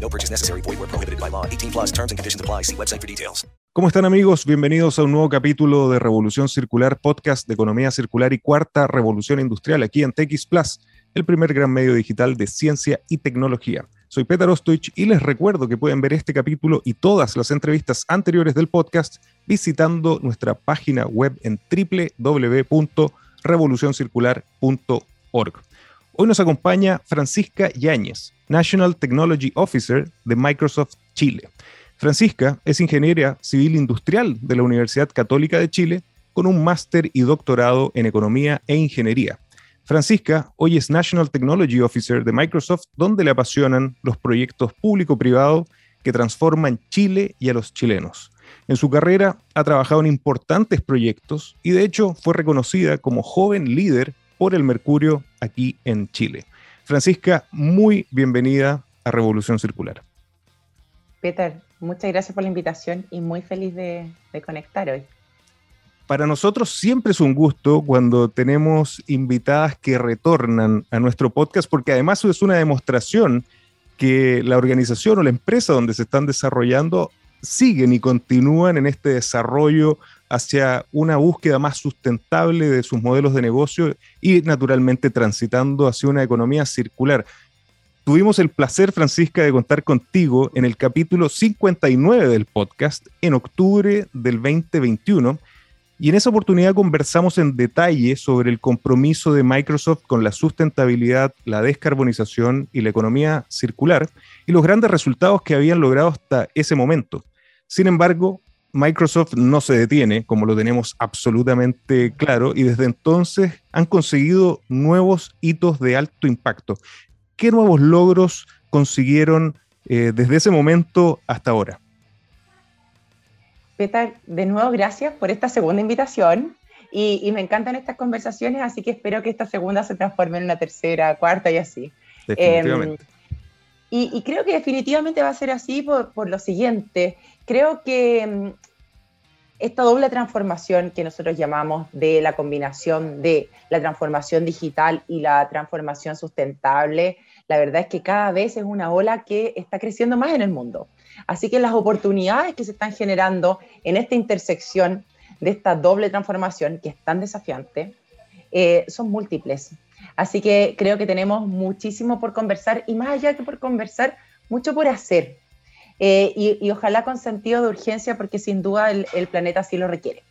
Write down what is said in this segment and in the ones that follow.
No purchase necessary. Void where prohibited by law. 18 plus terms and conditions apply. See website for details. ¿Cómo están amigos? Bienvenidos a un nuevo capítulo de Revolución Circular, podcast de economía circular y cuarta revolución industrial aquí en TX Plus, el primer gran medio digital de ciencia y tecnología. Soy Peter Ostoich y les recuerdo que pueden ver este capítulo y todas las entrevistas anteriores del podcast visitando nuestra página web en www.revolucioncircular.org. Hoy nos acompaña Francisca Yáñez, National Technology Officer de Microsoft Chile. Francisca es ingeniera civil industrial de la Universidad Católica de Chile con un máster y doctorado en economía e ingeniería. Francisca hoy es National Technology Officer de Microsoft, donde le apasionan los proyectos público-privados que transforman Chile y a los chilenos. En su carrera ha trabajado en importantes proyectos y de hecho fue reconocida como joven líder por el Mercurio aquí en Chile. Francisca, muy bienvenida a Revolución Circular. Peter, muchas gracias por la invitación y muy feliz de, de conectar hoy. Para nosotros siempre es un gusto cuando tenemos invitadas que retornan a nuestro podcast, porque además es una demostración que la organización o la empresa donde se están desarrollando siguen y continúan en este desarrollo hacia una búsqueda más sustentable de sus modelos de negocio y naturalmente transitando hacia una economía circular. Tuvimos el placer, Francisca, de contar contigo en el capítulo 59 del podcast en octubre del 2021 y en esa oportunidad conversamos en detalle sobre el compromiso de Microsoft con la sustentabilidad, la descarbonización y la economía circular y los grandes resultados que habían logrado hasta ese momento. Sin embargo, Microsoft no se detiene, como lo tenemos absolutamente claro, y desde entonces han conseguido nuevos hitos de alto impacto. ¿Qué nuevos logros consiguieron eh, desde ese momento hasta ahora? Peter, de nuevo gracias por esta segunda invitación y, y, me encantan estas conversaciones, así que espero que esta segunda se transforme en una tercera, cuarta y así. Definitivamente. Eh, y, y, creo que definitivamente va a ser así por, por lo siguiente. Creo que mm, esta doble transformación que nosotros llamamos de la combinación de la transformación digital y la transformación sustentable, la verdad es que cada vez es una ola que está creciendo más en el mundo. Así que las oportunidades que se están generando en esta intersección de esta doble transformación, que es tan desafiante, eh, son múltiples. Así que creo que tenemos muchísimo por conversar y más allá que por conversar, mucho por hacer. Eh, y, y, ojalá con sentido de urgencia porque sin duda el, el, planeta sí lo requiere.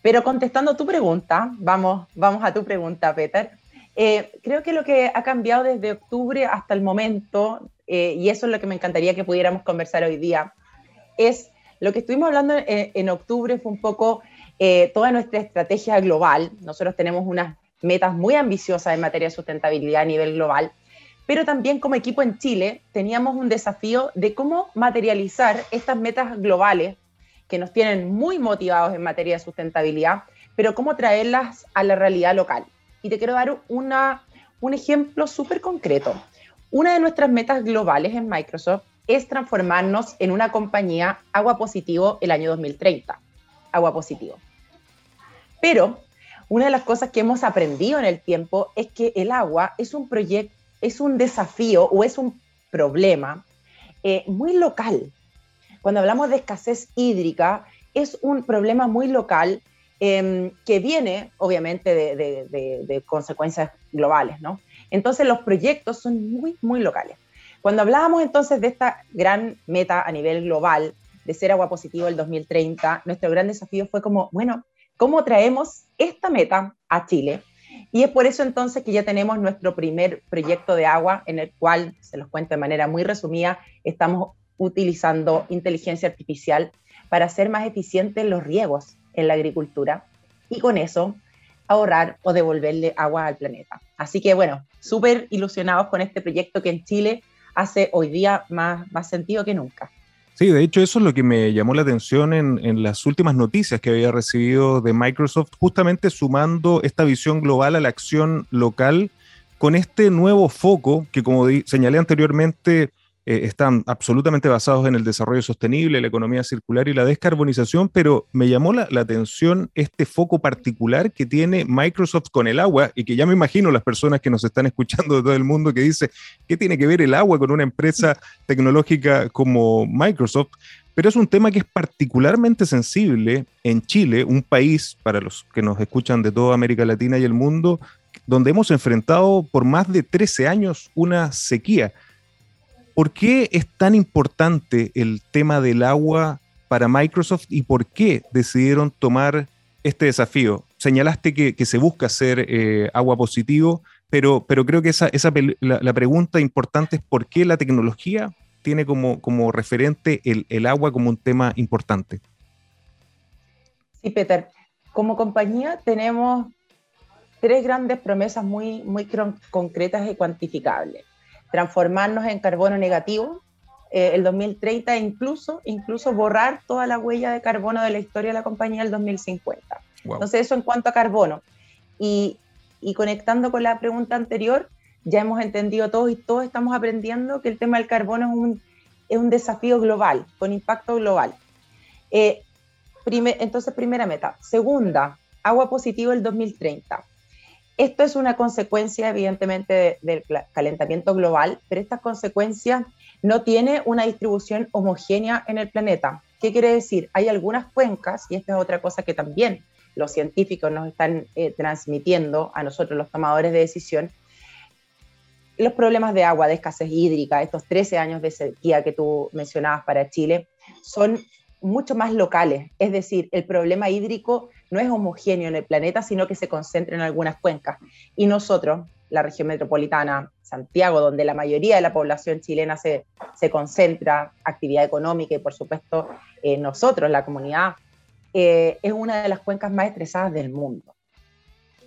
Pero contestando tu pregunta, vamos, vamos a tu pregunta, Peter. Eh, creo que lo que ha cambiado desde octubre hasta el momento eh, y eso es lo que me encantaría que pudiéramos conversar hoy día, es lo que estuvimos hablando en, en octubre fue un poco eh, toda nuestra estrategia global. Nosotros tenemos unas metas muy ambiciosas en materia de sustentabilidad a nivel global, pero también como equipo en Chile teníamos un desafío de cómo materializar estas metas globales que nos tienen muy motivados en materia de sustentabilidad, pero cómo traerlas a la realidad local. Y te quiero dar una, un ejemplo súper concreto. Una de nuestras metas globales en Microsoft es transformarnos en una compañía agua positivo el año 2030. Agua positivo. Pero una de las cosas que hemos aprendido en el tiempo es que el agua es un proyecto, es un desafío o es un problema eh, muy local. Cuando hablamos de escasez hídrica, es un problema muy local eh, que viene, obviamente, de, de consecuencias globales, ¿no? Entonces los proyectos son muy, muy locales. Cuando hablábamos entonces de esta gran meta a nivel global de ser agua positivo el 2030, nuestro gran desafío fue como, bueno, ¿cómo traemos esta meta a Chile? Y es por eso entonces que ya tenemos nuestro primer proyecto de agua en el cual, se los cuento de manera muy resumida, estamos utilizando inteligencia artificial para hacer más eficientes los riegos en la agricultura y con eso ahorrar o devolverle agua al planeta. Así que bueno, súper ilusionados con este proyecto que en Chile hace hoy día más, más sentido que nunca. Sí, de hecho eso es lo que me llamó la atención en, las últimas noticias que había recibido de Microsoft, justamente sumando esta visión global a la acción local con este nuevo foco que, como señalé anteriormente, eh, están absolutamente basados en el desarrollo sostenible, la economía circular y la descarbonización, pero me llamó la, atención este foco particular que tiene Microsoft con el agua y que ya me imagino las personas que nos están escuchando de todo el mundo que dice, ¿qué tiene que ver el agua con una empresa tecnológica como Microsoft? Pero es un tema que es particularmente sensible en Chile, un país, para los que nos escuchan de toda América Latina y el mundo, donde hemos enfrentado por más de 13 años una sequía. ¿Por qué es tan importante el tema del agua para Microsoft y por qué decidieron tomar este desafío? Señalaste que, se busca hacer eh, agua positivo, pero, pero creo que esa, esa la, pregunta importante es por qué la tecnología tiene como, como referente el, el agua como un tema importante. Sí, Peter. Como compañía tenemos tres grandes promesas muy, muy concretas y cuantificables transformarnos en carbono negativo eh, el 2030 e incluso, incluso borrar toda la huella de carbono de la historia de la compañía el 2050. Entonces eso en cuanto a carbono. Y, y, conectando con la pregunta anterior, ya hemos entendido todos y todos estamos aprendiendo que el tema del carbono es un, es un desafío global, con impacto global. Eh, entonces, primera meta. Segunda, agua positivo el 2030. Esto es una consecuencia, evidentemente, del calentamiento global, pero esta consecuencia no tiene una distribución homogénea en el planeta. ¿Qué quiere decir? Hay algunas cuencas, y esta es otra cosa que también los científicos nos están eh, transmitiendo a nosotros, los tomadores de decisión, los problemas de agua, de escasez hídrica, estos 13 años de sequía que tú mencionabas para Chile, son mucho más locales. Es decir, el problema hídrico no es homogéneo en el planeta, sino que se concentra en algunas cuencas. Y nosotros, la región metropolitana, Santiago, donde la mayoría de la población chilena se, se concentra, actividad económica y por supuesto eh, nosotros, la comunidad, eh, es una de las cuencas más estresadas del mundo.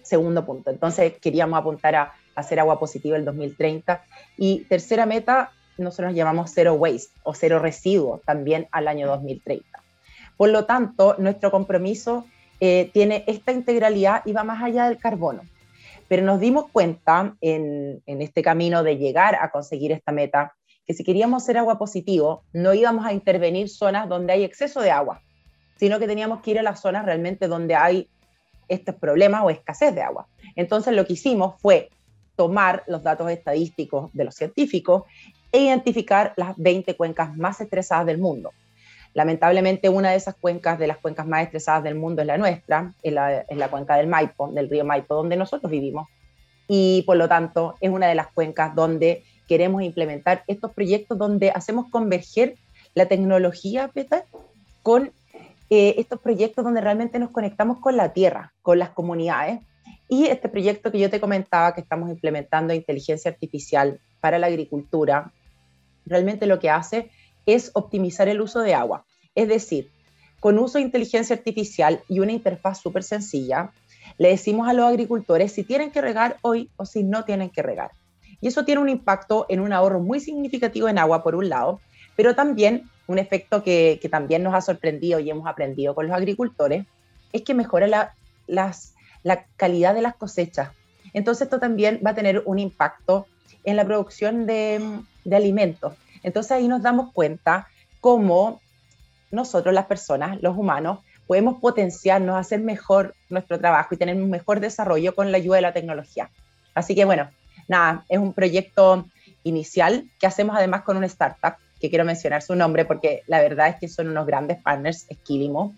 Segundo punto. Entonces queríamos apuntar a, hacer agua positiva el 2030. Y tercera meta, nosotros llamamos cero waste o cero residuos también al año 2030. Por lo tanto, nuestro compromiso eh, tiene esta integralidad y va más allá del carbono. Pero nos dimos cuenta en, este camino de llegar a conseguir esta meta que si queríamos ser agua positivo, no íbamos a intervenir zonas donde hay exceso de agua, sino que teníamos que ir a las zonas realmente donde hay estos problemas o escasez de agua. Entonces lo que hicimos fue tomar los datos estadísticos de los científicos e identificar las 20 cuencas más estresadas del mundo. Lamentablemente, una de esas cuencas, de las cuencas más estresadas del mundo, es la nuestra, es la, cuenca del Maipo, del río Maipo, donde nosotros vivimos. Y por lo tanto, es una de las cuencas donde queremos implementar estos proyectos donde hacemos converger la tecnología, Peter, con eh, estos proyectos donde realmente nos conectamos con la tierra, con las comunidades. Y este proyecto que yo te comentaba que estamos implementando inteligencia artificial para la agricultura, realmente lo que hace es optimizar el uso de agua. Es decir, con uso de inteligencia artificial y una interfaz súper sencilla, le decimos a los agricultores si tienen que regar hoy o si no tienen que regar. Y eso tiene un impacto en un ahorro muy significativo en agua, por un lado, pero también un efecto que, también nos ha sorprendido y hemos aprendido con los agricultores, es que mejora la, calidad de las cosechas. Entonces esto también va a tener un impacto en la producción de alimentos. Entonces ahí nos damos cuenta cómo nosotros, las personas, los humanos, podemos potenciarnos, hacer mejor nuestro trabajo y tener un mejor desarrollo con la ayuda de la tecnología. Así que bueno, nada, es un proyecto inicial que hacemos además con una startup, que quiero mencionar su nombre porque la verdad es que son unos grandes partners, Esquilimo.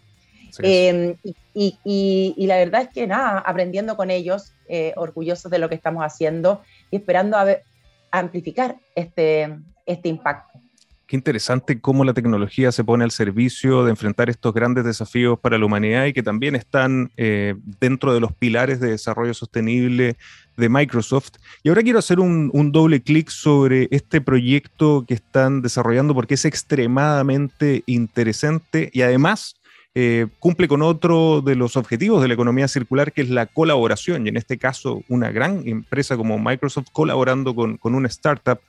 Em, y, y, la verdad es que nada, aprendiendo con ellos, eh, orgullosos de lo que estamos haciendo y esperando a ver, amplificar este, este impacto. Qué interesante cómo la tecnología se pone al servicio de enfrentar estos grandes desafíos para la humanidad y que también están eh, dentro de los pilares de desarrollo sostenible de Microsoft. Y ahora quiero hacer un, doble clic sobre este proyecto que están desarrollando porque es extremadamente interesante y además eh, cumple con otro de los objetivos de la economía circular, que es la colaboración. Y en este caso, una gran empresa como Microsoft colaborando con, con una startup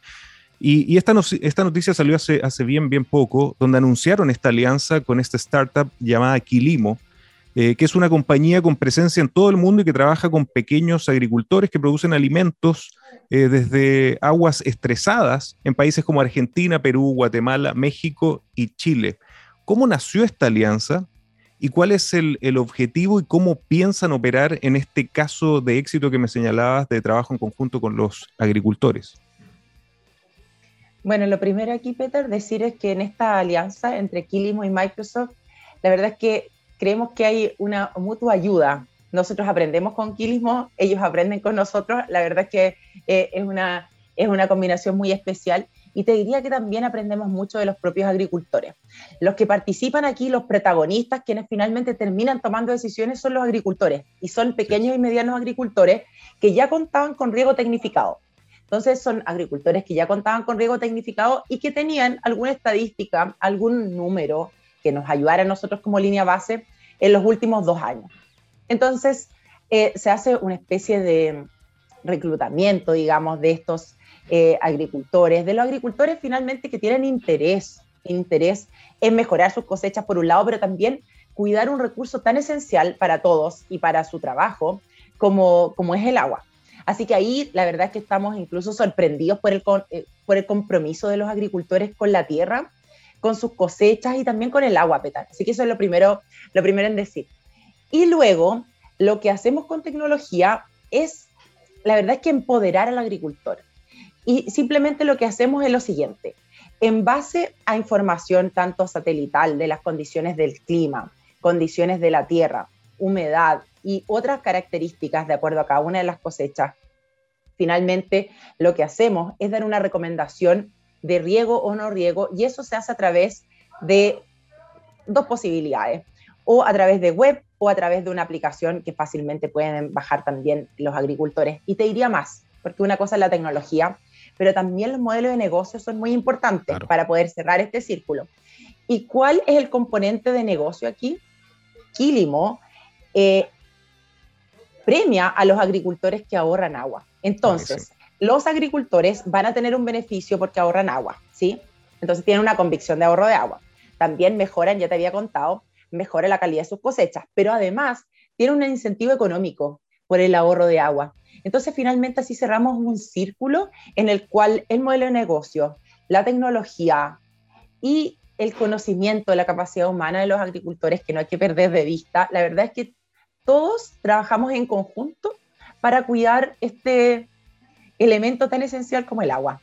y, esta, noticia salió hace, hace, bien, bien poco, donde anunciaron esta alianza con esta startup llamada Quilimo, eh, que es una compañía con presencia en todo el mundo y que trabaja con pequeños agricultores que producen alimentos eh, desde aguas estresadas en países como Argentina, Perú, Guatemala, México y Chile. ¿Cómo nació esta alianza? ¿Y cuál es el, el, objetivo y cómo piensan operar en este caso de éxito que me señalabas de trabajo en conjunto con los agricultores? Bueno, lo primero aquí, Peter, decir es que en esta alianza entre Quilimo y Microsoft, la verdad es que creemos que hay una mutua ayuda. Nosotros aprendemos con Quilimo, ellos aprenden con nosotros. La verdad es que eh, es, una, es una combinación muy especial. Y te diría que también aprendemos mucho de los propios agricultores. Los que participan aquí, los protagonistas, quienes finalmente terminan tomando decisiones, son los agricultores. Y son pequeños y medianos agricultores que ya contaban con riego tecnificado. Entonces son agricultores que ya contaban con riego tecnificado y que tenían alguna estadística, algún número que nos ayudara a nosotros como línea base en los últimos dos años. Entonces eh, se hace una especie de reclutamiento, digamos, de estos eh, agricultores, de los agricultores finalmente que tienen interés, interés en mejorar sus cosechas por un lado, pero también cuidar un recurso tan esencial para todos y para su trabajo como, como es el agua. Así que ahí la verdad es que estamos incluso sorprendidos por el, eh, por el compromiso de los agricultores con la tierra, con sus cosechas y también con el agua, petal. Así que eso es lo primero, lo primero en decir. Y luego, lo que hacemos con tecnología es, la verdad es que empoderar al agricultor. Y simplemente lo que hacemos es lo siguiente. En base a información tanto satelital de las condiciones del clima, condiciones de la tierra, humedad, y otras características de acuerdo a cada una de las cosechas. Finalmente, lo que hacemos es dar una recomendación de riego o no riego y eso se hace a través de dos posibilidades, o a través de web o a través de una aplicación que fácilmente pueden bajar también los agricultores. Y te diría más, porque una cosa es la tecnología, pero también los modelos de negocio son muy importantes para poder cerrar este círculo. ¿Y cuál es el componente de negocio aquí? Quilimo eh, premia a los agricultores que ahorran agua. Entonces, los agricultores van a tener un beneficio porque ahorran agua, ¿sí? Entonces tienen una convicción de ahorro de agua. También mejoran, ya te había contado, mejora la calidad de sus cosechas, pero además tiene un incentivo económico por el ahorro de agua. Entonces, finalmente así cerramos un círculo en el cual el modelo de negocio, la tecnología y el conocimiento de la capacidad humana de los agricultores, que no hay que perder de vista, la verdad es que todos trabajamos en conjunto para cuidar este elemento tan esencial como el agua.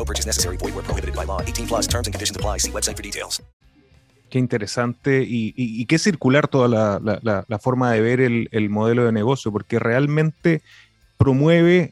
No purchase necessary. Void where prohibited by law. 18 plus terms and conditions apply. See website for details. Qué interesante y, qué circular toda la, forma de ver el, el modelo de negocio, porque realmente promueve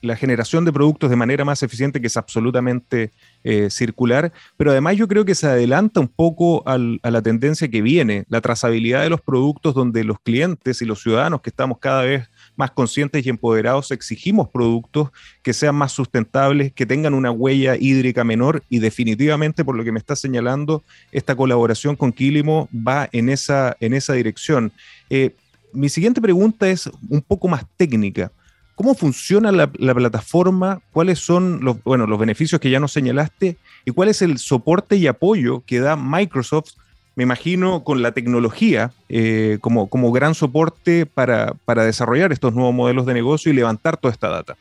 la generación de productos de manera más eficiente, que es absolutamente eh, circular, pero además yo creo que se adelanta un poco a la tendencia que viene, la trazabilidad de los productos donde los clientes y los ciudadanos que estamos cada vez más conscientes y empoderados exigimos productos que sean más sustentables, que tengan una huella hídrica menor y definitivamente, por lo que me está señalando, esta colaboración con Quilimo va en esa, en esa dirección. Eh, mi siguiente pregunta es un poco más técnica. ¿Cómo funciona la, plataforma? ¿Cuáles son los, bueno, los beneficios que ya nos señalaste? ¿Y cuál es el soporte y apoyo que da Microsoft, me imagino, con la tecnología eh, como, como gran soporte para, para desarrollar estos nuevos modelos de negocio y levantar toda esta data?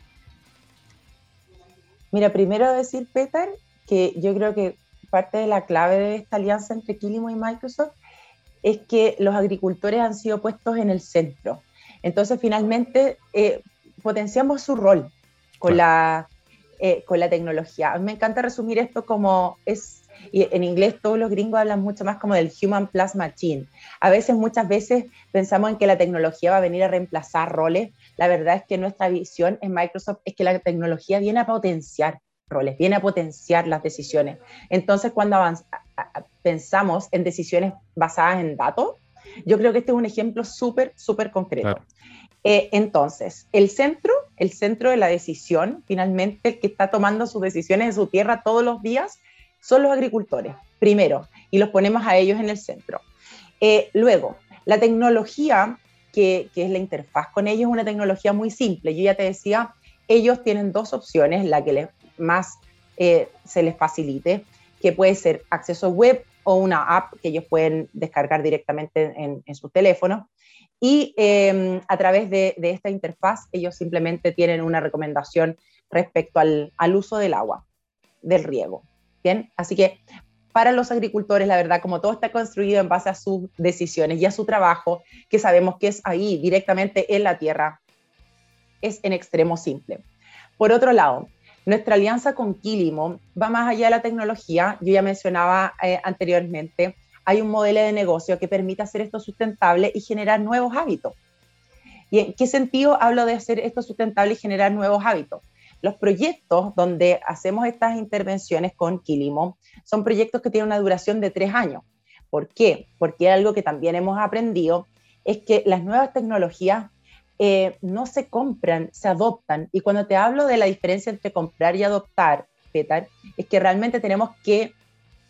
Mira, primero decir, Peter, que yo creo que parte de la clave de esta alianza entre Quilimo y Microsoft es que los agricultores han sido puestos en el centro. Entonces, finalmente, eh, potenciamos su rol con, la, eh, con la tecnología. A mí me encanta resumir esto como es, y en inglés todos los gringos hablan mucho más como del human plus machine. A veces, muchas veces pensamos en que la tecnología va a venir a reemplazar roles. La verdad es que nuestra visión en Microsoft es que la tecnología viene a potenciar roles, viene a potenciar las decisiones. Entonces, cuando pensamos en decisiones basadas en datos, yo creo que este es un ejemplo súper, súper concreto. Eh, entonces, el centro, el centro de la decisión, finalmente el que está tomando sus decisiones en su tierra todos los días, son los agricultores, primero, y los ponemos a ellos en el centro. Eh, luego, la tecnología, que, es la interfaz con ellos, es una tecnología muy simple. Yo ya te decía, ellos tienen dos opciones, la que les, más eh, se les facilite, que puede ser acceso web o una app que ellos pueden descargar directamente en, en su teléfono. Y em, a través de, esta interfaz ellos simplemente tienen una recomendación respecto al, uso del agua, del riego. Bien, así que para los agricultores, la verdad, como todo está construido en base a sus decisiones y a su trabajo, que sabemos que es ahí directamente en la tierra, es en extremo simple. Por otro lado, nuestra alianza con Quilimo va más allá de la tecnología. Yo ya mencionaba eh, anteriormente hay un modelo de negocio que permite hacer esto sustentable y generar nuevos hábitos. ¿Y en qué sentido hablo de hacer esto sustentable y generar nuevos hábitos? Los proyectos donde hacemos estas intervenciones con Quilimo son proyectos que tienen una duración de tres años. ¿Por qué? Porque algo que también hemos aprendido es que las nuevas tecnologías eh, no se compran, se adoptan. Y cuando te hablo de la diferencia entre comprar y adoptar, Petar, es que realmente tenemos que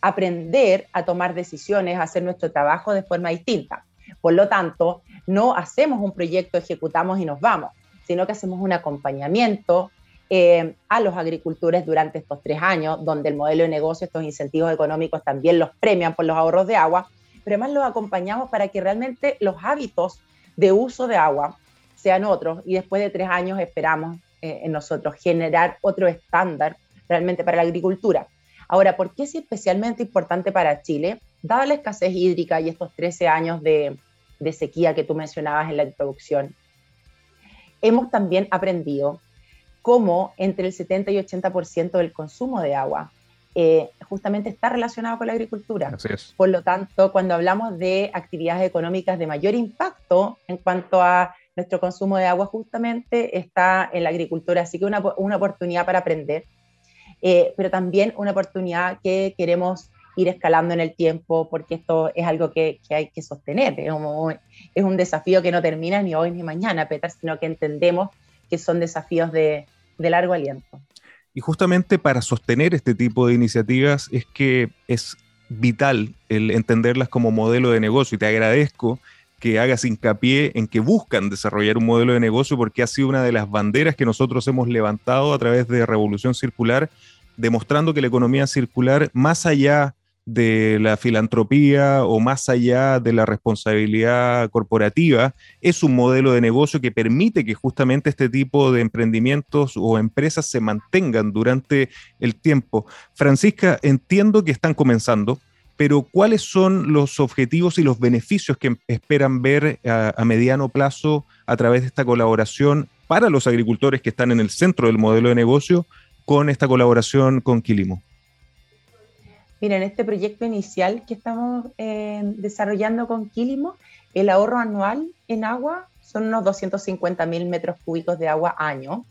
aprender a tomar decisiones, a hacer nuestro trabajo de forma distinta. Por lo tanto, no hacemos un proyecto, ejecutamos y nos vamos, sino que hacemos un acompañamiento eh, a los agricultores durante estos tres años, donde el modelo de negocio, estos incentivos económicos también los premian por los ahorros de agua, pero además los acompañamos para que realmente los hábitos de uso de agua sean otros y después de tres años esperamos eh, en nosotros generar otro estándar realmente para la agricultura. Ahora, ¿por qué es especialmente importante para Chile? Dada la escasez hídrica y estos 13 años de, sequía que tú mencionabas en la introducción, hemos también aprendido cómo entre el 70 y 80% del consumo de agua eh, justamente está relacionado con la agricultura. Por lo tanto, cuando hablamos de actividades económicas de mayor impacto en cuanto a nuestro consumo de agua, justamente está en la agricultura. Así que una, una oportunidad para aprender eh, pero también una oportunidad que queremos ir escalando en el tiempo porque esto es algo que, hay que sostener. Es, un desafío que no termina ni hoy ni mañana, Peter, sino que entendemos que son desafíos de, de largo aliento. Y justamente para sostener este tipo de iniciativas es que es vital el entenderlas como modelo de negocio y te agradezco que hagas hincapié en que buscan desarrollar un modelo de negocio porque ha sido una de las banderas que nosotros hemos levantado a través de Revolución Circular, demostrando que la economía circular, más allá de la filantropía o más allá de la responsabilidad corporativa, es un modelo de negocio que permite que justamente este tipo de emprendimientos o empresas se mantengan durante el tiempo. Francisca, entiendo que están comenzando, pero ¿cuáles son los objetivos y los beneficios que esperan ver a, mediano plazo a través de esta colaboración para los agricultores que están en el centro del modelo de negocio con esta colaboración con Quilimo? Mira, en este proyecto inicial que estamos eh, desarrollando con Quilimo, el ahorro anual en agua son unos 250 mil metros cúbicos de agua año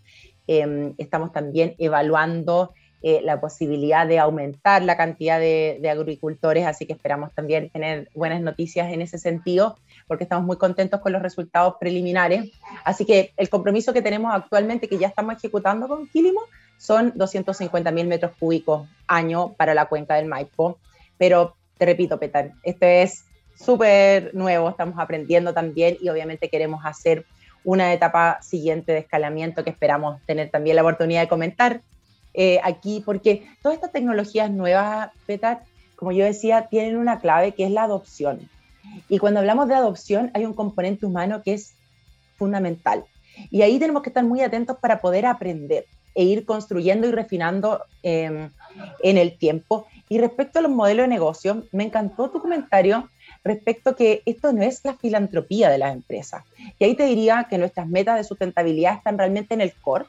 Em, estamos también evaluando eh, la posibilidad de aumentar la cantidad de, agricultores, así que esperamos también tener buenas noticias en ese sentido, porque estamos muy contentos con los resultados preliminares. Así que el compromiso que tenemos actualmente, que ya estamos ejecutando con Quilimo, son 250 mil metros cúbicos año para la cuenca del Maipo. Pero te repito, Petar, esto es súper nuevo, estamos aprendiendo también y obviamente queremos hacer una etapa siguiente de escalamiento que esperamos tener también la oportunidad de comentar eh, aquí, porque todas estas tecnologías nuevas, Petar, como yo decía, tienen una clave que es la adopción. Y cuando hablamos de adopción, hay un componente humano que es fundamental. Y ahí tenemos que estar muy atentos para poder aprender e ir construyendo y refinando em, en el tiempo. Y respecto a los modelos de negocio, me encantó tu comentario respecto a que esto no es la filantropía de las empresas. Y ahí te diría que nuestras metas de sustentabilidad están realmente en el core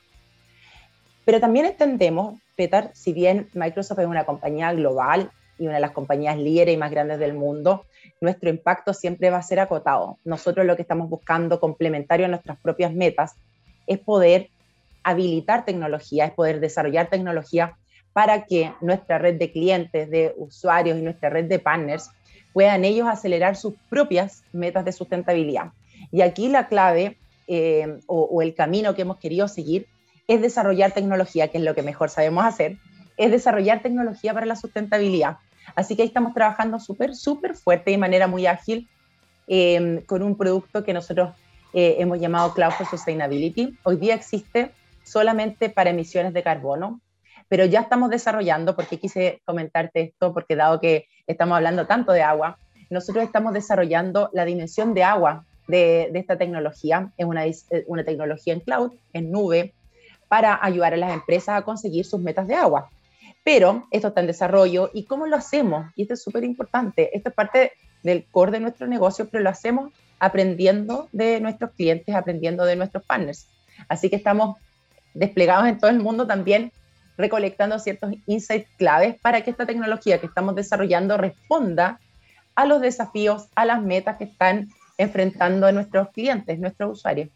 pero también entendemos, Peter, si bien Microsoft es una compañía global y una de las compañías líderes y más grandes del mundo, nuestro impacto siempre va a ser acotado. Nosotros lo que estamos buscando, complementario a nuestras propias metas, es poder habilitar tecnología, es poder desarrollar tecnología para que nuestra red de clientes, de usuarios y nuestra red de partners puedan ellos acelerar sus propias metas de sustentabilidad. Y aquí la clave eh, o, el camino que hemos querido seguir es desarrollar tecnología, que es lo que mejor sabemos hacer, es desarrollar tecnología para la sustentabilidad. Así que ahí estamos trabajando súper, súper fuerte y de manera muy ágil em, con un producto que nosotros eh, hemos llamado Cloud for Sustainability. Hoy día existe solamente para emisiones de carbono, pero ya estamos desarrollando, porque quise comentarte esto, porque dado que estamos hablando tanto de agua, nosotros estamos desarrollando la dimensión de agua de, esta tecnología. Es una, una tecnología en cloud, en nube, para ayudar a las empresas a conseguir sus metas de agua. Pero esto está en desarrollo y cómo lo hacemos, y esto es súper importante, esto es parte del core de nuestro negocio, pero lo hacemos aprendiendo de nuestros clientes, aprendiendo de nuestros partners. Así que estamos desplegados en todo el mundo también recolectando ciertos insights claves para que esta tecnología que estamos desarrollando responda a los desafíos, a las metas que están enfrentando nuestros clientes, nuestros usuarios.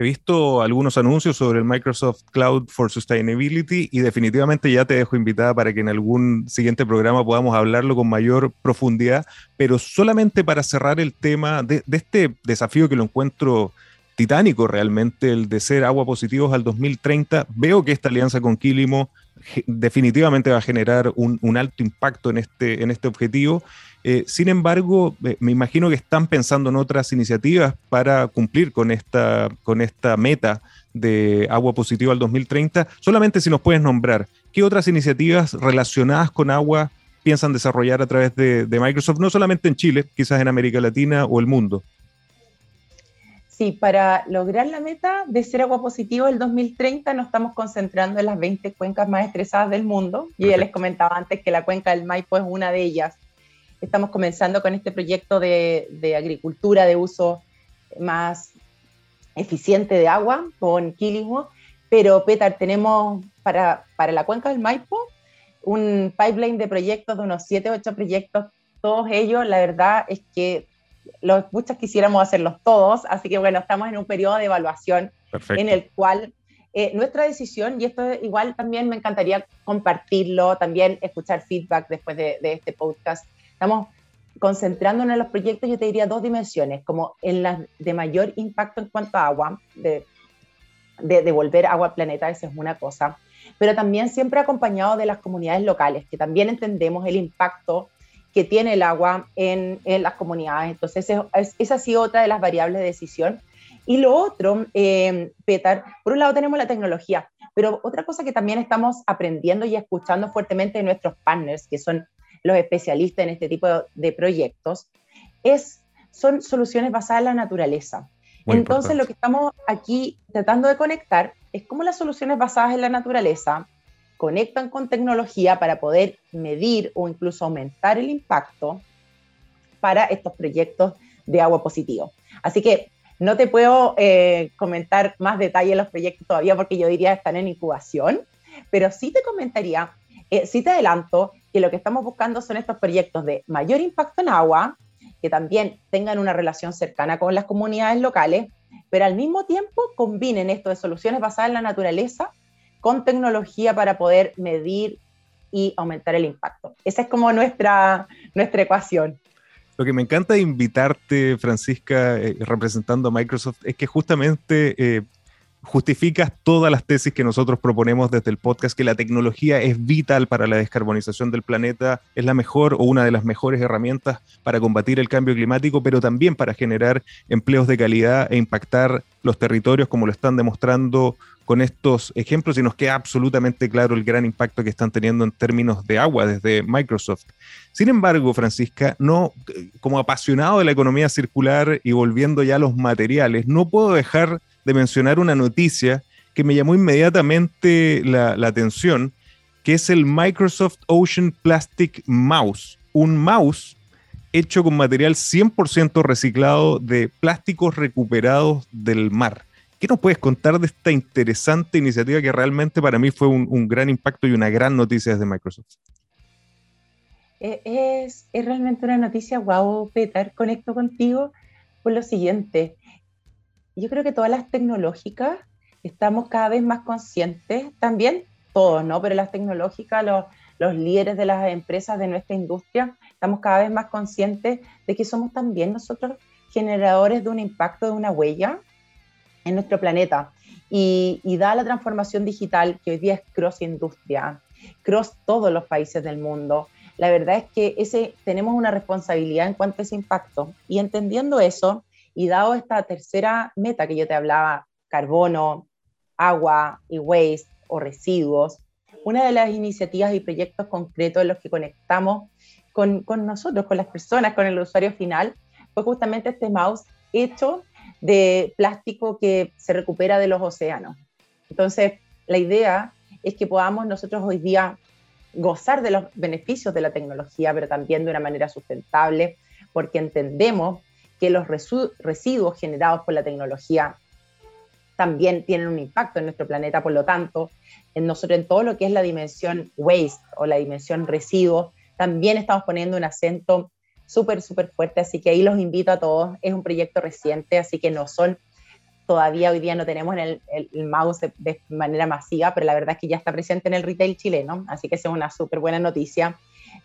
He visto algunos anuncios sobre el Microsoft Cloud for Sustainability y definitivamente ya te dejo invitada para que en algún siguiente programa podamos hablarlo con mayor profundidad, pero solamente para cerrar el tema de, este desafío que lo encuentro titánico realmente, el de ser agua positivos al 2030, veo que esta alianza con Quilimo definitivamente va a generar un, alto impacto en este, en este objetivo eh, sin embargo, me imagino que están pensando en otras iniciativas para cumplir con esta, con esta meta de agua positiva al 2030. Solamente si nos puedes nombrar, ¿qué otras iniciativas relacionadas con agua piensan desarrollar a través de, Microsoft, no solamente en Chile, quizás en América Latina o el mundo? Sí, para lograr la meta de ser agua positivo el 2030 nos estamos concentrando en las 20 cuencas más estresadas del mundo. Yo ya les comentaba antes que la cuenca del Maipo es una de ellas. Estamos comenzando con este proyecto de, agricultura de uso más eficiente de agua con Quilimo, pero Petar, tenemos para, para la cuenca del Maipo un pipeline de proyectos de unos 7, 8 proyectos, todos ellos, la verdad es que los muchos quisiéramos hacerlos todos, así que bueno, estamos en un periodo de evaluación en el cual eh, nuestra decisión, y esto igual también me encantaría compartirlo, también escuchar feedback después de, de este podcast, Estamos concentrándonos en los proyectos, yo te diría dos dimensiones, como en las de mayor impacto en cuanto a agua, de, de devolver agua al planeta, esa es una cosa, pero también siempre acompañado de las comunidades locales, que también entendemos el impacto que tiene el agua en, en las comunidades. Entonces, es, esa ha sido otra de las variables de decisión. Y lo otro, eh, Petar, por un lado tenemos la tecnología, pero otra cosa que también estamos aprendiendo y escuchando fuertemente de nuestros partners, que son los especialistas en este tipo de proyectos, es, son soluciones basadas en la naturaleza. Entonces, lo que estamos aquí tratando de conectar es cómo las soluciones basadas en la naturaleza conectan con tecnología para poder medir o incluso aumentar el impacto para estos proyectos de agua positivo. Así que no te puedo eh, comentar más detalle los proyectos todavía porque yo diría están en incubación, pero sí te comentaría, eh, sí te adelanto que lo que estamos buscando son estos proyectos de mayor impacto en agua, que también tengan una relación cercana con las comunidades locales pero al mismo tiempo combinen esto de soluciones basadas en la naturaleza con tecnología para poder medir y aumentar el impacto. Esa es como nuestra, nuestra ecuación. Lo que me encanta invitarte, Francisca, eh, representando a Microsoft, es que justamente eh, justificas todas las tesis que nosotros proponemos desde el podcast, que la tecnología es vital para la descarbonización del planeta, es la mejor o una de las mejores herramientas para combatir el cambio climático, pero también para generar empleos de calidad e impactar los territorios como lo están demostrando con estos ejemplos y nos queda absolutamente claro el gran impacto que están teniendo en términos de agua desde Microsoft. Sin embargo, Francisca, no, como apasionado de la economía circular y volviendo ya a los materiales, no puedo dejar de mencionar una noticia que me llamó inmediatamente la, atención, que es el Microsoft Ocean Plastic Mouse, un mouse hecho con material 100% reciclado de plásticos recuperados del mar. ¿Qué nos puedes contar de esta interesante iniciativa que realmente para mí fue un, gran impacto y una gran noticia desde Microsoft? Eh, es, realmente una noticia, wow, Peter, conecto contigo por lo siguiente. Yo creo que todas las tecnológicas estamos cada vez más conscientes, también todos, ¿no? Pero las tecnológicas, los, los líderes de las empresas de nuestra industria, estamos cada vez más conscientes de que somos también nosotros generadores de un impacto, de una huella en nuestro planeta. Y, y da la transformación digital que hoy día es cross industria, cross todos los países del mundo. La verdad es que ese, tenemos una responsabilidad en cuanto a ese impacto. Y entendiendo eso, y dado esta tercera meta que yo te hablaba, carbono, agua y waste o residuos, una de las iniciativas y proyectos concretos en los que conectamos con, con nosotros, con las personas, con el usuario final, fue justamente este mouse hecho de plástico que se recupera de los océanos. Entonces, la idea es que podamos nosotros hoy día gozar de los beneficios de la tecnología, pero también de una manera sustentable, porque entendemos que los residuos generados por la tecnología también tienen un impacto en nuestro planeta, por lo tanto, en nosotros en todo lo que es la dimensión waste o la dimensión residuos, también estamos poniendo un acento súper, súper fuerte, así que ahí los invito a todos. Es un proyecto reciente, así que no son, todavía hoy día no tenemos el, el, mouse de, manera masiva, pero la verdad es que ya está presente en el retail chileno, así que es una súper buena noticia.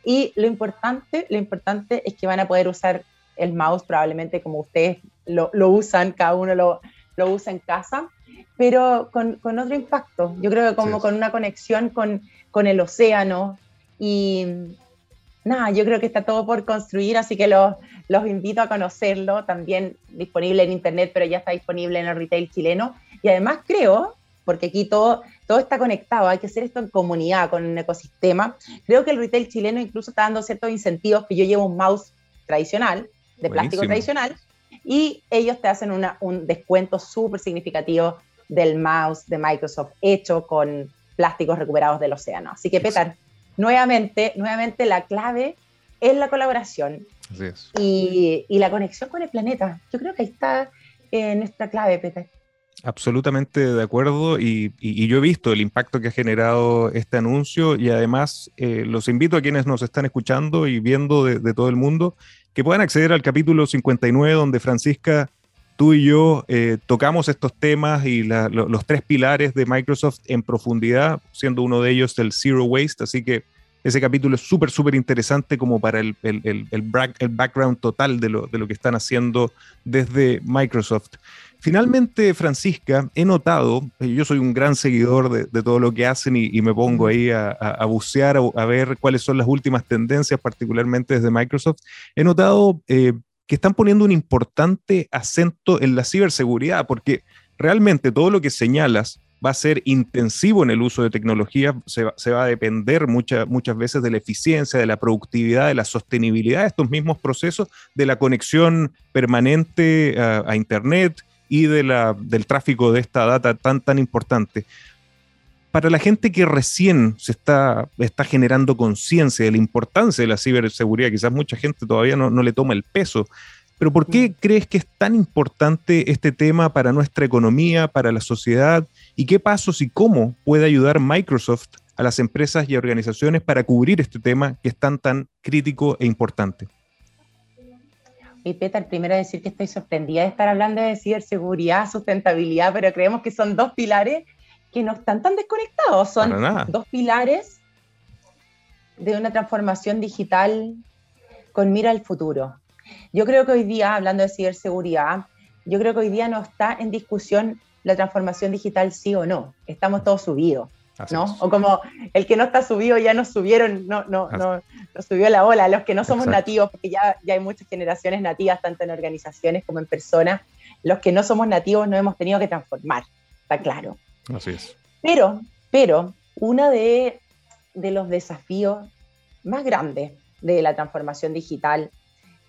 Y lo importante, lo importante es que van a poder usar el mouse probablemente como ustedes lo, lo usan, cada uno lo, lo, usa en casa, pero con, con, otro impacto. Yo creo que como con una conexión con, con el océano y, nada, yo creo que está todo por construir, así que los, los invito a conocerlo, también disponible en internet, pero ya está disponible en el retail chileno. Y además creo, porque aquí todo, todo está conectado, hay que hacer esto en comunidad, con un ecosistema. Creo que el retail chileno incluso está dando ciertos incentivos, que yo llevo un mouse tradicional, de plástico tradicional, y ellos te hacen una, un descuento súper significativo del mouse de Microsoft hecho con plásticos recuperados del océano. Así que, Petar, nuevamente, nuevamente la clave es la colaboración Y, y, la conexión con el planeta. Yo creo que ahí está eh, nuestra clave, Peter. Absolutamente de acuerdo y, y, yo he visto el impacto que ha generado este anuncio y además eh, los invito a quienes nos están escuchando y viendo de, de, todo el mundo que puedan acceder al capítulo 59 donde Francisca, tú y yo eh, tocamos estos temas y los tres pilares de Microsoft en profundidad, siendo uno de ellos el Zero Waste, así que ese capítulo es súper, súper interesante como para el, el, el, el, background total de lo, de lo que están haciendo desde Microsoft. Finalmente, Francisca, he notado, eh, yo soy un gran seguidor de, todo lo que hacen y, me pongo ahí a, bucear, a, ver cuáles son las últimas tendencias, particularmente desde Microsoft. He notado eh, que están poniendo un importante acento en la ciberseguridad, porque realmente todo lo que señalas va a ser intensivo en el uso de tecnología, se va, se va a depender mucha, muchas veces de la eficiencia, de la productividad, de la sostenibilidad de estos mismos procesos, de la conexión permanente a Internet y de la, del tráfico de esta data tan, tan importante. Para la gente que recién se está, está generando conciencia de la importancia de la ciberseguridad, quizás mucha gente todavía no, no le toma el peso, pero ¿por qué mm. crees que es tan importante este tema para nuestra economía, para la sociedad? ¿Y qué pasos y cómo puede ayudar Microsoft a las empresas y organizaciones para cubrir este tema que es tan, tan crítico e importante? Y Peter, primero decir que estoy sorprendida de estar hablando de ciberseguridad, sustentabilidad, pero creemos que son dos pilares que no están tan desconectados. Son dos pilares de una transformación digital con mira al futuro. Yo creo que hoy día, hablando de ciberseguridad, yo creo que hoy día no está en discusión la transformación digital sí o no. Estamos todos subidos. ¿No? O como el que no está subido ya nos subieron, no, no, no, subió la ola. Los que no somos nativos, porque ya, ya hay muchas generaciones nativas, tanto en organizaciones como en personas, los que no somos nativos no hemos tenido que transformar, está claro. Así es. Pero, pero, uno de, de los desafíos más grandes de la transformación digital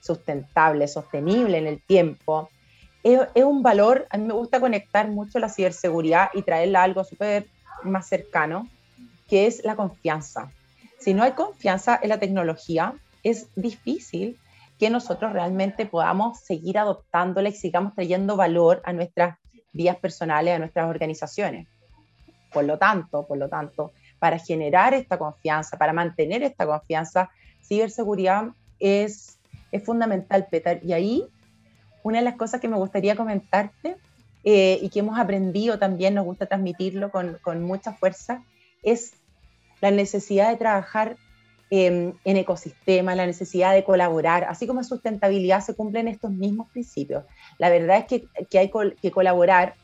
sustentable, sostenible en el tiempo, es, es, un valor, a mí me gusta conectar mucho la ciberseguridad y traerla a algo súper más cercano, que es la confianza. Si no hay confianza en la tecnología, es difícil que nosotros realmente podamos seguir adoptándola y sigamos trayendo valor a nuestras vías personales, a nuestras organizaciones. Por lo tanto, por lo tanto, para generar esta confianza, para mantener esta confianza, ciberseguridad es, es fundamental, Peter. Y ahí, una de las cosas que me gustaría comentarte eh, y que hemos aprendido también, nos gusta transmitirlo con, con mucha fuerza, es la necesidad de trabajar en ecosistema, la necesidad de colaborar, así como sustentabilidad se cumplen estos mismos principios. La verdad es que, que hay que colaborar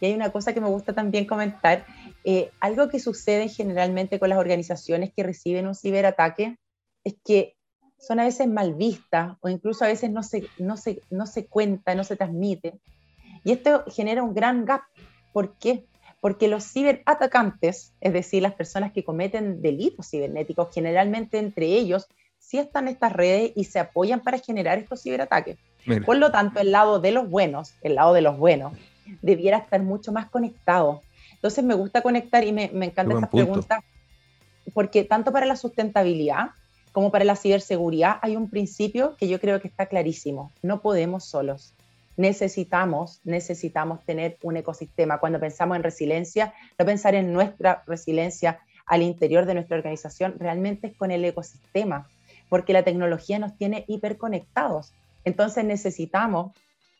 y hay una cosa que me gusta también comentar, eh, algo que sucede generalmente con las organizaciones que reciben un ciberataque es que son a veces mal vistas o incluso a veces no se, no se, no se cuenta, no se transmite. Y esto genera un gran gap. ¿Por qué? Porque los ciberatacantes, es decir, las personas que cometen delitos cibernéticos, generalmente entre ellos sí están en estas redes y se apoyan para generar estos ciberataques. Por lo tanto, el lado de los buenos, el lado de los buenos, debiera estar mucho más conectado. Entonces me gusta conectar y me, me encanta esta pregunta, porque tanto para la sustentabilidad como para la ciberseguridad hay un principio que yo creo que está clarísimo. No podemos solos necesitamos, necesitamos tener un ecosistema. Cuando pensamos en resiliencia, no pensar en nuestra resiliencia al interior de nuestra organización, realmente es con el ecosistema, porque la tecnología nos tiene hiperconectados. Entonces necesitamos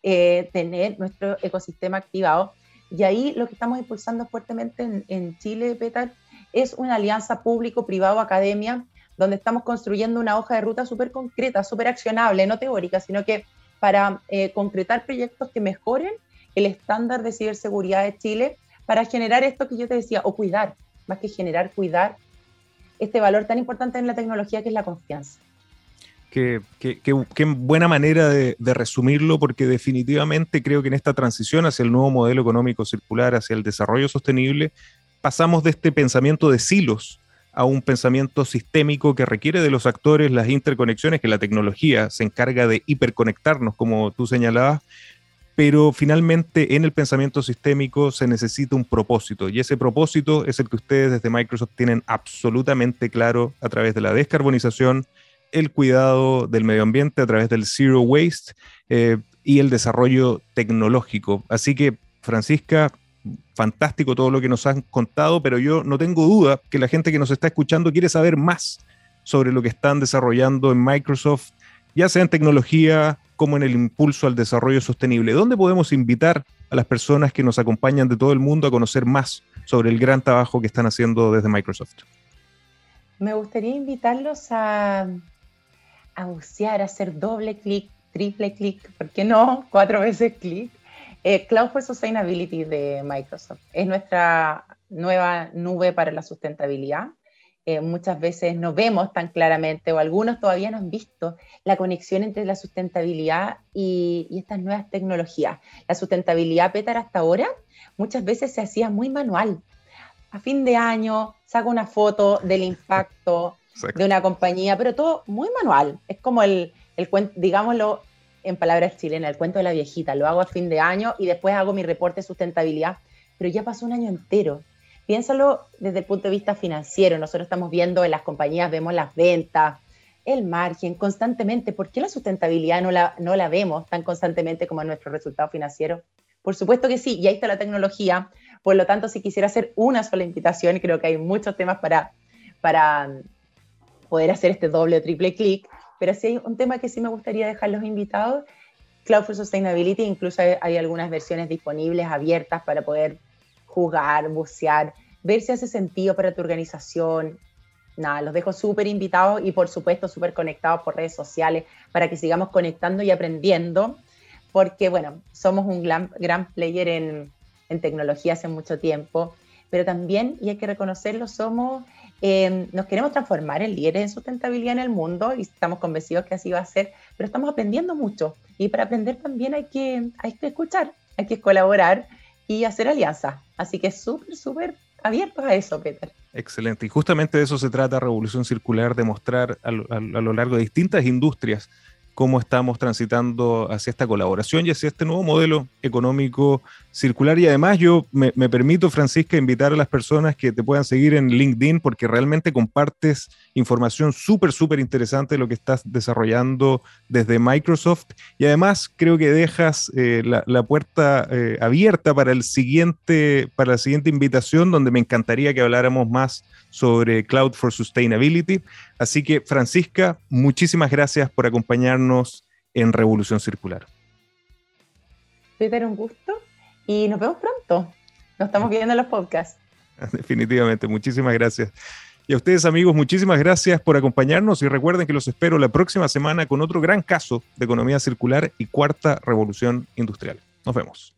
eh, tener nuestro ecosistema activado. Y ahí lo que estamos impulsando fuertemente en, en Chile, Petar, es una alianza público-privado-academia, donde estamos construyendo una hoja de ruta súper concreta, súper accionable, no teórica, sino que para eh, concretar proyectos que mejoren el estándar de ciberseguridad de Chile para generar esto que yo te decía, o cuidar, más que generar, cuidar este valor tan importante en la tecnología que es la confianza. Qué, buena manera de, de, resumirlo, porque definitivamente creo que en esta transición hacia el nuevo modelo económico circular, hacia el desarrollo sostenible, pasamos de este pensamiento de silos a un pensamiento sistémico que requiere de los actores las interconexiones que la tecnología se encarga de hiperconectarnos, como tú señalabas, pero finalmente en el pensamiento sistémico se necesita un propósito y ese propósito es el que ustedes desde Microsoft tienen absolutamente claro a través de la descarbonización, el cuidado del medio ambiente a través del zero waste eh, y el desarrollo tecnológico. Así que, Francisca, fantástico todo lo que nos han contado, pero yo no tengo duda que la gente que nos está escuchando quiere saber más sobre lo que están desarrollando en Microsoft, ya sea en tecnología como en el impulso al desarrollo sostenible. ¿Dónde podemos invitar a las personas que nos acompañan de todo el mundo a conocer más sobre el gran trabajo que están haciendo desde Microsoft? Me gustaría invitarlos a, a bucear, a hacer doble clic, triple clic, ¿por qué no? Cuatro veces clic eh, Cloud for Sustainability de Microsoft es nuestra nueva nube para la sustentabilidad. Eh, muchas veces no vemos tan claramente, o algunos todavía no han visto, la conexión entre la sustentabilidad y, estas nuevas tecnologías. La sustentabilidad, Petar, hasta ahora, muchas veces se hacía muy manual. A fin de año, saco una foto del impacto de una compañía, pero todo muy manual. Es como el, el digámoslo, en palabras chilenas, el cuento de la viejita, lo hago a fin de año y después hago mi reporte de sustentabilidad, pero ya pasó un año entero. Piénsalo desde el punto de vista financiero, nosotros estamos viendo en las compañías, vemos las ventas, el margen constantemente. ¿Por qué la sustentabilidad no la, no la vemos tan constantemente como en nuestro resultado financiero? Por supuesto que sí, y ahí está la tecnología. Por lo tanto, si quisiera hacer una sola invitación, creo que hay muchos temas para, para poder hacer este doble o triple clic, pero sí hay un tema que sí me gustaría dejar los invitados. Cloud for Sustainability, incluso hay, algunas versiones disponibles, abiertas, para poder jugar, bucear, ver si hace sentido para tu organización. Nada, los dejo súper invitados y por supuesto súper conectados por redes sociales para que sigamos conectando y aprendiendo, porque bueno, somos un gran, player en tecnología hace mucho tiempo, pero también, y hay que reconocerlo, somos, eh, nos queremos transformar en líderes en sustentabilidad en el mundo y estamos convencidos que así va a ser, pero estamos aprendiendo mucho y para aprender también hay que, hay que escuchar, hay que colaborar y hacer alianzas. Así que súper, súper abiertos a eso, Peter. Excelente. Y justamente de eso se trata Revolución Circular, de mostrar a, a, a lo largo de distintas industrias cómo estamos transitando hacia esta colaboración y hacia este nuevo modelo económico circular. Y además yo me, permito, Francisca, invitar a las personas que te puedan seguir en LinkedIn porque realmente compartes información súper, súper interesante de lo que estás desarrollando desde Microsoft. Y además creo que dejas eh, la, la, puerta eh, abierta para, el siguiente, para la siguiente invitación donde me encantaría que habláramos más sobre Cloud for Sustainability. Así que, Francisca, muchísimas gracias por acompañarnos en Revolución Circular. Peter, un gusto y nos vemos pronto. Nos estamos viendo en los podcasts. Definitivamente, muchísimas gracias. Y a ustedes amigos, muchísimas gracias por acompañarnos y recuerden que los espero la próxima semana con otro gran caso de economía circular y cuarta revolución industrial. Nos vemos.